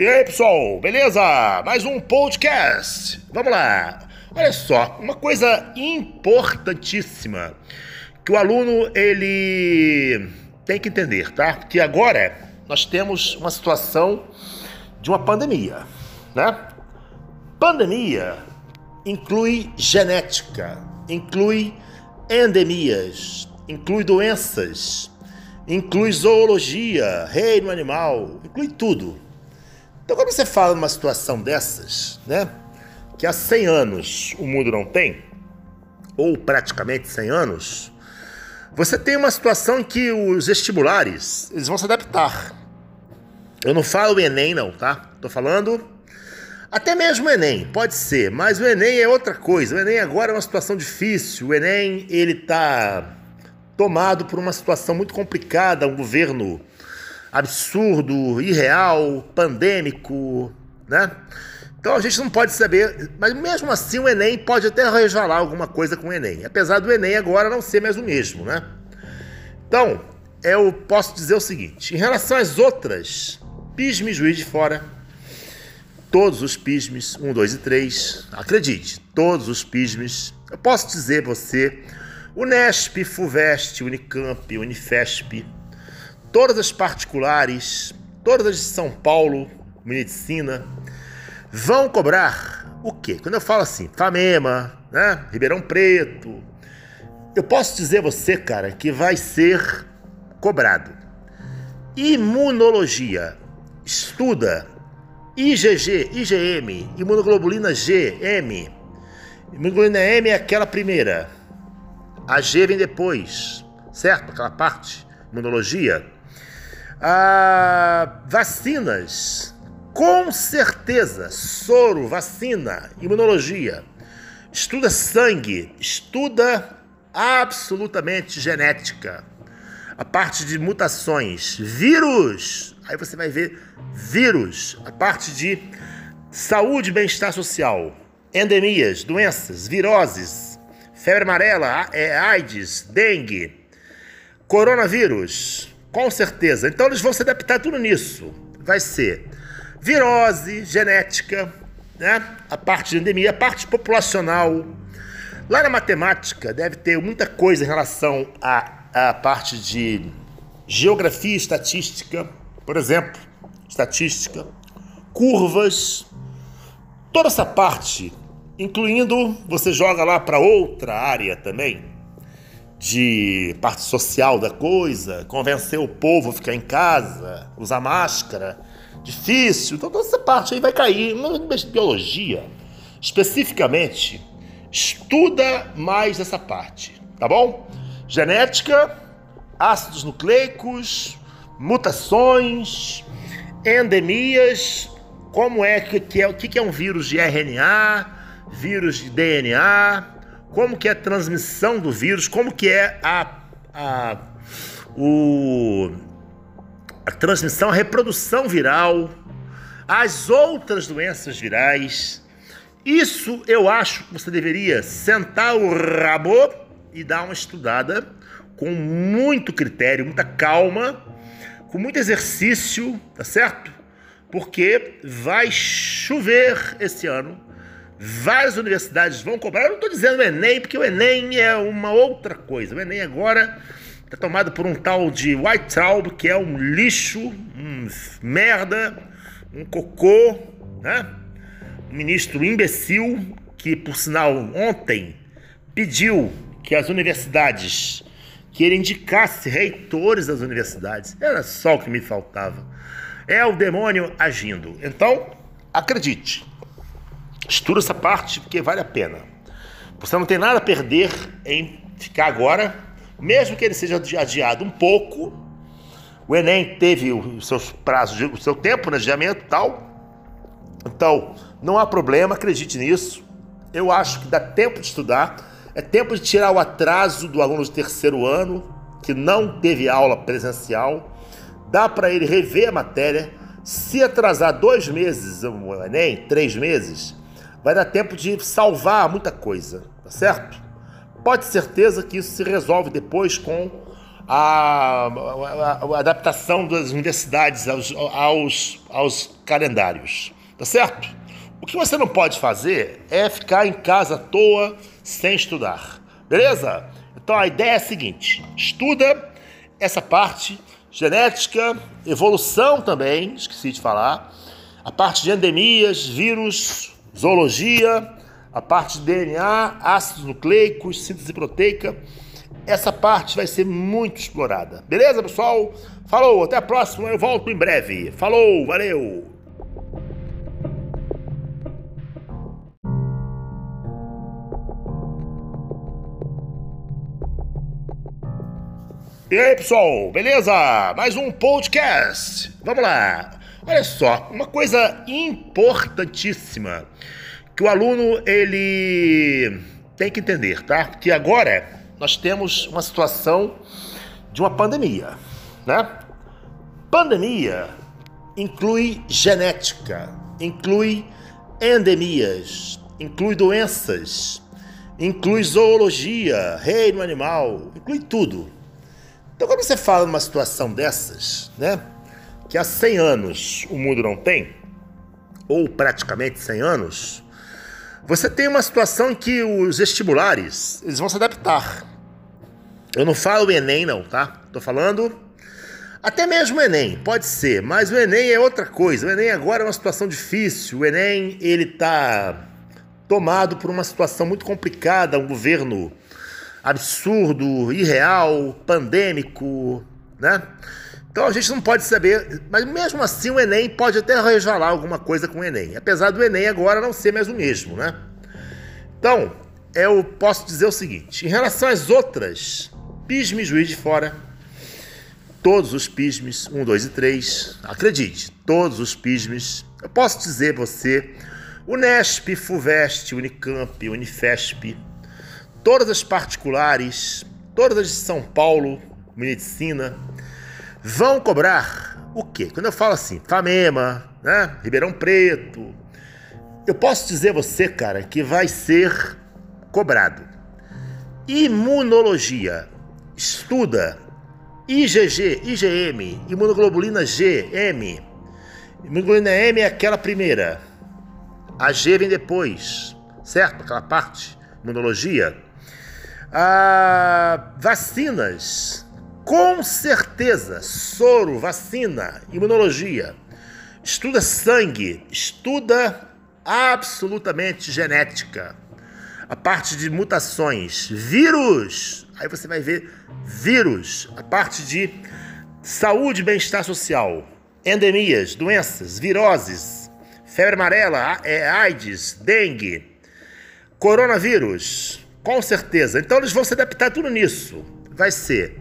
E aí, pessoal, beleza? Mais um podcast. Vamos lá. Olha só, uma coisa importantíssima que o aluno ele tem que entender, tá? Que agora nós temos uma situação de uma pandemia, né? Pandemia inclui genética, inclui endemias, inclui doenças, inclui zoologia, reino animal, inclui tudo. Então, quando você fala numa situação dessas, né, que há 100 anos o mundo não tem, ou praticamente 100 anos, você tem uma situação em que os vestibulares eles vão se adaptar. Eu não falo Enem, não, tá? Tô falando até mesmo o Enem, pode ser, mas o Enem é outra coisa. O Enem agora é uma situação difícil. O Enem ele tá tomado por uma situação muito complicada, um governo absurdo, irreal, pandêmico, né? Então a gente não pode saber, mas mesmo assim o Enem pode até resvalar alguma coisa com o Enem, apesar do Enem agora não ser mais o mesmo, né? Então, eu posso dizer o seguinte: em relação às outras, pisme juiz de fora, todos os pismes, 1, 2 e 3, acredite, todos os pismes, eu posso dizer você, Unesp, FUVEST, Unicamp, Unifesp, todas as particulares, todas as de São Paulo, medicina, vão cobrar o quê? Quando eu falo assim, Famema, né? Ribeirão Preto, eu posso dizer você, cara, que vai ser cobrado. Imunologia, estuda IgG, IgM, imunoglobulina G, M. Imunoglobulina M é aquela primeira. A G vem depois, certo? Aquela parte, imunologia. Ah, vacinas, com certeza, soro, vacina, imunologia. Estuda sangue, estuda absolutamente genética. A parte de mutações, vírus. Aí você vai ver vírus, a parte de saúde e bem-estar social, endemias, doenças, viroses, febre amarela, é, AIDS, dengue, coronavírus, com certeza. Então eles vão se adaptar tudo nisso. Vai ser virose, genética, né? A parte de endemia, a parte populacional. Lá na matemática deve ter muita coisa em relação à, à parte de geografia e estatística, por exemplo, estatística, curvas, toda essa parte, incluindo você joga lá para outra área também, de parte social da coisa, convencer o povo a ficar em casa, usar máscara, difícil. Então toda essa parte aí vai cair. Biologia, especificamente, estuda mais essa parte, tá bom? Genética, ácidos nucleicos, mutações, endemias, como é que é o que é um vírus de RNA, vírus de DNA, como que é a transmissão do vírus, como que é a, a, o, a transmissão, a reprodução viral, as outras doenças virais. Isso eu acho que você deveria sentar o rabo e dar uma estudada com muito critério, muita calma, com muito exercício, tá certo? Porque vai chover esse ano Várias universidades vão cobrar. Eu não estou dizendo o Enem, porque o Enem é uma outra coisa. O Enem agora está tomado por um tal de White Traub, que é um lixo, um merda, um cocô, né? Um ministro imbecil que, por sinal, ontem pediu que as universidades que ele indicasse reitores das universidades. Era só o que me faltava. É o demônio agindo. Então, acredite, Estuda essa parte porque vale a pena. Você não tem nada a perder em ficar agora, mesmo que ele seja adiado um pouco. O Enem teve os seus prazos, o seu tempo de adiamento e tal. Então, não há problema, acredite nisso. Eu acho que dá tempo de estudar. É tempo de tirar o atraso do aluno de terceiro ano, que não teve aula presencial. Dá para ele rever a matéria. Se atrasar dois meses o Enem, três meses, vai dar tempo de salvar muita coisa, tá certo? Pode certeza que isso se resolve depois com a, a, a adaptação das universidades aos, aos, aos calendários. Tá certo? O que você não pode fazer é ficar em casa à toa sem estudar. Beleza? Então a ideia é a seguinte: estuda essa parte genética, evolução também, esqueci de falar, a parte de endemias, vírus, zoologia, a parte de DNA, ácidos nucleicos, síntese proteica. Essa parte vai ser muito explorada. Beleza, pessoal? Falou, até a próxima, eu volto em breve. Falou, valeu! E aí, pessoal, beleza? Mais um podcast. Vamos lá. Olha só, uma coisa importantíssima que o aluno ele tem que entender, tá? Que agora nós temos uma situação de uma pandemia, né? Pandemia inclui genética, inclui endemias, inclui doenças, inclui zoologia, reino animal, inclui tudo. Então, quando você fala numa situação dessas, né, que há 100 anos o mundo não tem, ou praticamente 100 anos, você tem uma situação em que os vestibulares eles vão se adaptar. Eu não falo Enem, não, tá? Tô falando até mesmo o Enem, pode ser, mas o Enem é outra coisa. O Enem agora é uma situação difícil. O Enem ele tá tomado por uma situação muito complicada, um governo absurdo, irreal, pandêmico, né? Então a gente não pode saber, mas mesmo assim o Enem pode até resvalar alguma coisa com o Enem, apesar do Enem agora não ser mais o mesmo, né? Então, eu posso dizer o seguinte: em relação às outras, PISME Juiz de Fora, todos os PISMES, 1, 2 e 3, acredite, todos os PISMES, eu posso dizer você, Unesp, FUVEST, Unicamp, Unifesp, todas as particulares, todas as de São Paulo, medicina, vão cobrar o quê? Quando eu falo assim, Famema, né? Ribeirão Preto, eu posso dizer você, cara, que vai ser cobrado. Imunologia, estuda IgG, IgM, imunoglobulina G, M. Imunoglobulina M é aquela primeira. A G vem depois, certo? Aquela parte, imunologia. Ah, vacinas, com certeza, soro, vacina, imunologia. Estuda sangue, estuda absolutamente genética. A parte de mutações, vírus, aí você vai ver vírus, a parte de saúde e bem-estar social, endemias, doenças, viroses, febre amarela, é, AIDS, dengue, coronavírus, com certeza. Então eles vão se adaptar tudo nisso. Vai ser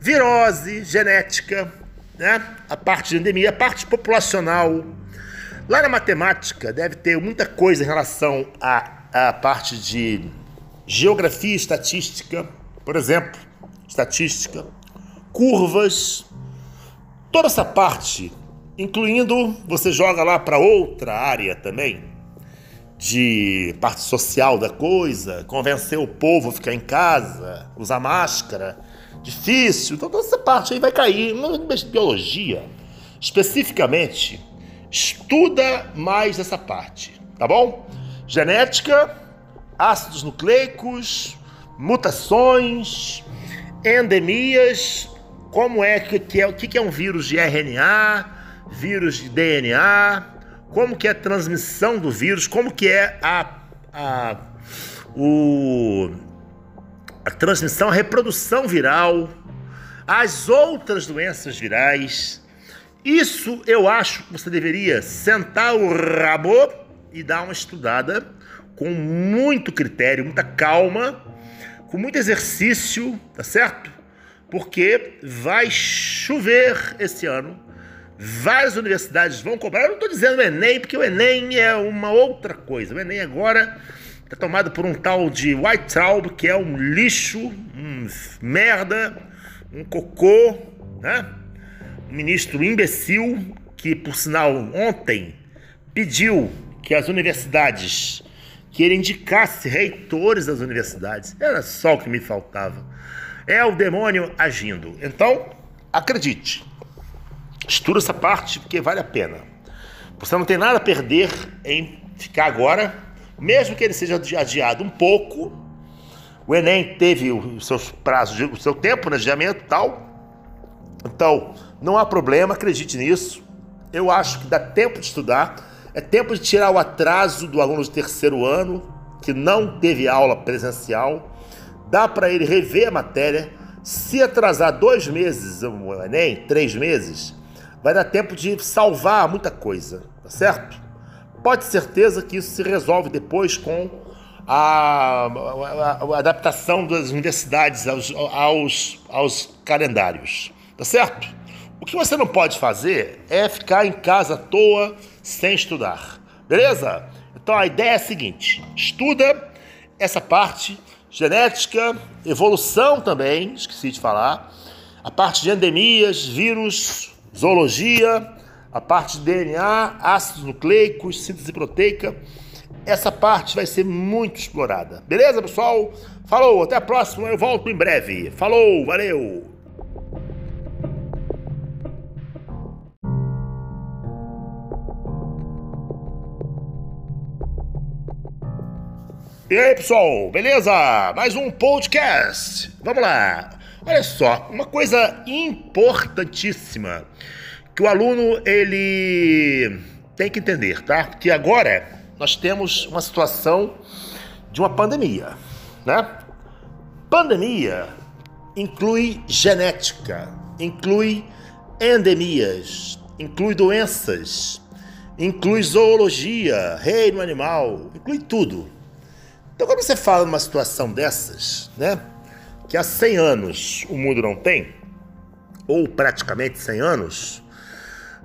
virose, genética, né? a parte de endemia, a parte populacional. Lá na matemática deve ter muita coisa em relação à, à parte de geografia e estatística, por exemplo, estatística, curvas, toda essa parte, incluindo você joga lá para outra área também, de parte social da coisa, convencer o povo a ficar em casa, usar máscara, difícil. Então toda essa parte aí vai cair. Biologia, especificamente, estuda mais essa parte, tá bom? Genética, ácidos nucleicos, mutações, endemias, como é que é o que é um vírus de RNA, vírus de DNA, como que é a transmissão do vírus, como que é a, a, o, a transmissão, a reprodução viral, as outras doenças virais. Isso eu acho que você deveria sentar o rabo e dar uma estudada com muito critério, muita calma, com muito exercício, tá certo? Porque vai chover esse ano Várias universidades vão cobrar. Eu não estou dizendo o Enem, porque o Enem é uma outra coisa. O Enem agora está tomado por um tal de White Traub, que é um lixo, um merda, um cocô, né? Um ministro imbecil que, por sinal, ontem pediu que as universidades que ele indicasse reitores das universidades. Era só o que me faltava. É o demônio agindo. Então, acredite. Estuda essa parte porque vale a pena. Você não tem nada a perder em ficar agora, mesmo que ele seja adiado um pouco. O Enem teve os seus prazos, o seu tempo de adiamento e tal. Então, não há problema, acredite nisso. Eu acho que dá tempo de estudar. É tempo de tirar o atraso do aluno de terceiro ano, que não teve aula presencial. Dá para ele rever a matéria. Se atrasar dois meses o Enem, três meses, vai dar tempo de salvar muita coisa, tá certo? Pode certeza que isso se resolve depois com a, a, a adaptação das universidades aos, aos, aos calendários, tá certo? O que você não pode fazer é ficar em casa à toa sem estudar, beleza? Então a ideia é a seguinte: estuda essa parte, genética, evolução também, esqueci de falar, a parte de endemias, vírus, zoologia, a parte de DNA, ácidos nucleicos, síntese proteica. Essa parte vai ser muito explorada. Beleza, pessoal? Falou, até a próxima, eu volto em breve. Falou, valeu! E aí, pessoal, beleza? Mais um podcast. Vamos lá. Olha só, uma coisa importantíssima que o aluno ele tem que entender, tá? Que agora nós temos uma situação de uma pandemia, né? Pandemia inclui genética, inclui endemias, inclui doenças, inclui zoologia, reino animal, inclui tudo. Então, quando você fala numa situação dessas, né? Que há 100 anos o mundo não tem, ou praticamente 100 anos,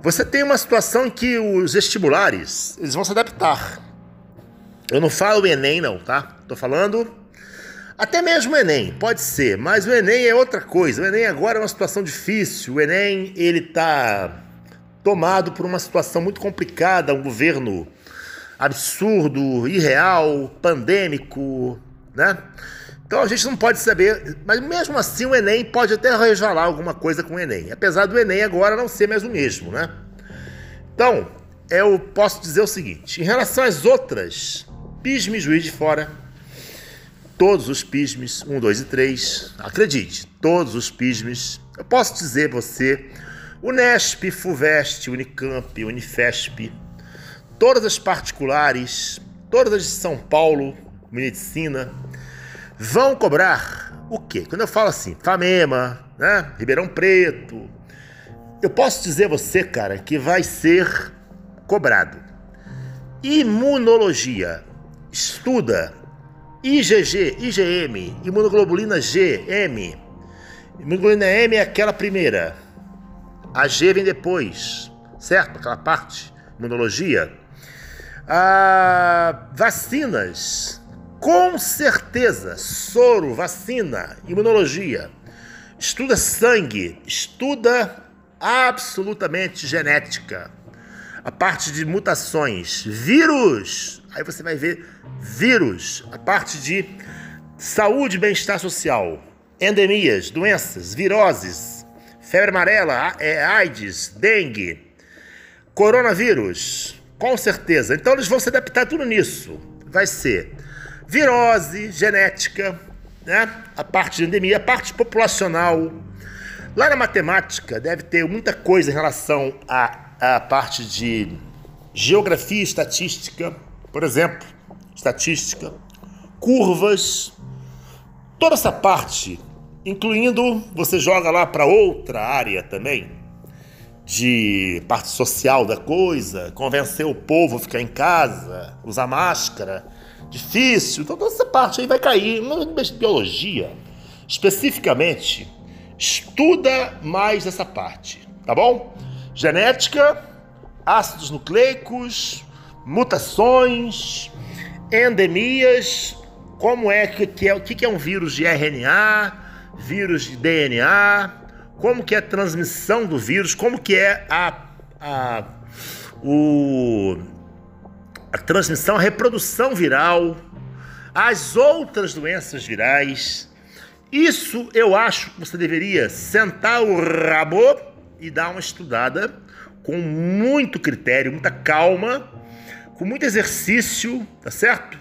você tem uma situação em que os vestibulares eles vão se adaptar. Eu não falo Enem, não, tá? Tô falando até mesmo o Enem, pode ser, mas o Enem é outra coisa. O Enem agora é uma situação difícil. O Enem ele tá tomado por uma situação muito complicada, um governo absurdo, irreal, pandêmico, né? Então a gente não pode saber, mas mesmo assim o Enem pode até resvalar alguma coisa com o Enem, apesar do Enem agora não ser mais o mesmo, né? Então, eu posso dizer o seguinte: em relação às outras, PISME Juiz de Fora, todos os PISMES, 1, 2 e 3, acredite, todos os PISMES, eu posso dizer você, Unesp, FUVEST, Unicamp, Unifesp, todas as particulares, todas as de São Paulo, medicina, vão cobrar o quê? Quando eu falo assim, Famema, né? Ribeirão Preto, eu posso dizer a você, cara, que vai ser cobrado. Imunologia, estuda IgG, IgM, imunoglobulina G, M. Imunoglobulina M é aquela primeira. A G vem depois, certo? Aquela parte, imunologia. Ah, vacinas, com certeza, soro, vacina, imunologia, estuda sangue, estuda absolutamente genética, a parte de mutações, vírus, aí você vai ver vírus, a parte de saúde e bem-estar social, endemias, doenças, viroses, febre amarela, é, AIDS, dengue, coronavírus, com certeza. Então eles vão se adaptar tudo nisso. Vai ser virose, genética, né? a parte de endemia, a parte populacional. Lá na matemática deve ter muita coisa em relação à, à parte de geografia e estatística, por exemplo, estatística, curvas, toda essa parte, incluindo você joga lá para outra área também, de parte social da coisa, convencer o povo a ficar em casa, usar máscara, difícil. Então toda essa parte aí vai cair. Uma biologia, especificamente, estuda mais essa parte, tá bom? Genética, ácidos nucleicos, mutações, endemias, como é que é o que é um vírus de RNA, vírus de DNA, como que é a transmissão do vírus, como que é a, a, o, a transmissão, a reprodução viral, as outras doenças virais Isso eu acho que você deveria sentar o rabo e dar uma estudada com muito critério, muita calma, com muito exercício, tá certo?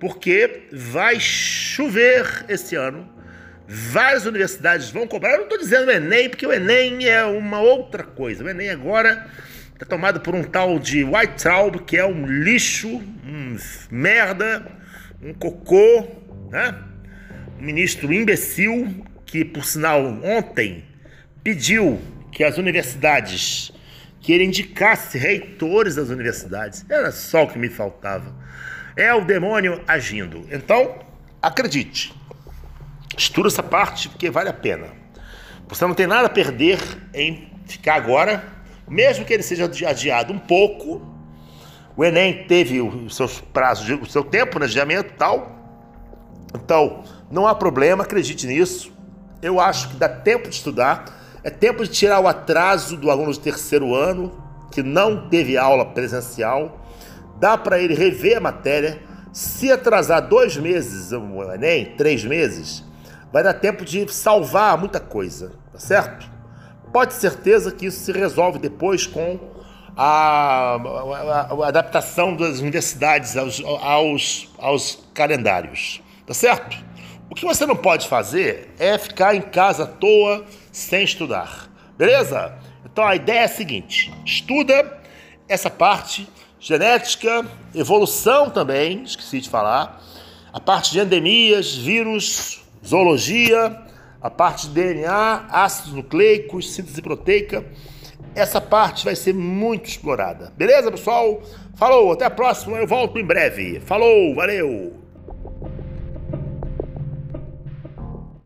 Porque vai chover esse ano. Várias universidades vão cobrar. Eu não estou dizendo o Enem, porque o Enem é uma outra coisa. O Enem agora está tomado por um tal de White Traub, que é um lixo, um merda, um cocô, né? um ministro imbecil que, por sinal, ontem pediu que as universidades que ele indicasse reitores das universidades. Era só o que me faltava. É o demônio agindo. Então, acredite. Estuda essa parte porque vale a pena. Você não tem nada a perder em ficar agora, mesmo que ele seja adiado um pouco. O Enem teve os seus prazos, o seu tempo de adiamento e tal. Então, não há problema, acredite nisso. Eu acho que dá tempo de estudar. É tempo de tirar o atraso do aluno de terceiro ano, que não teve aula presencial. Dá para ele rever a matéria. Se atrasar dois meses o Enem, três meses, vai dar tempo de salvar muita coisa, tá certo? Pode certeza que isso se resolve depois com a, a, a adaptação das universidades aos, aos, aos calendários, tá certo? O que você não pode fazer é ficar em casa à toa sem estudar, beleza? Então a ideia é a seguinte: estuda essa parte, genética, evolução também, esqueci de falar, a parte de endemias, vírus, zoologia, a parte de DNA, ácidos nucleicos, síntese proteica. Essa parte vai ser muito explorada. Beleza, pessoal? Falou, até a próxima, eu volto em breve. Falou, valeu!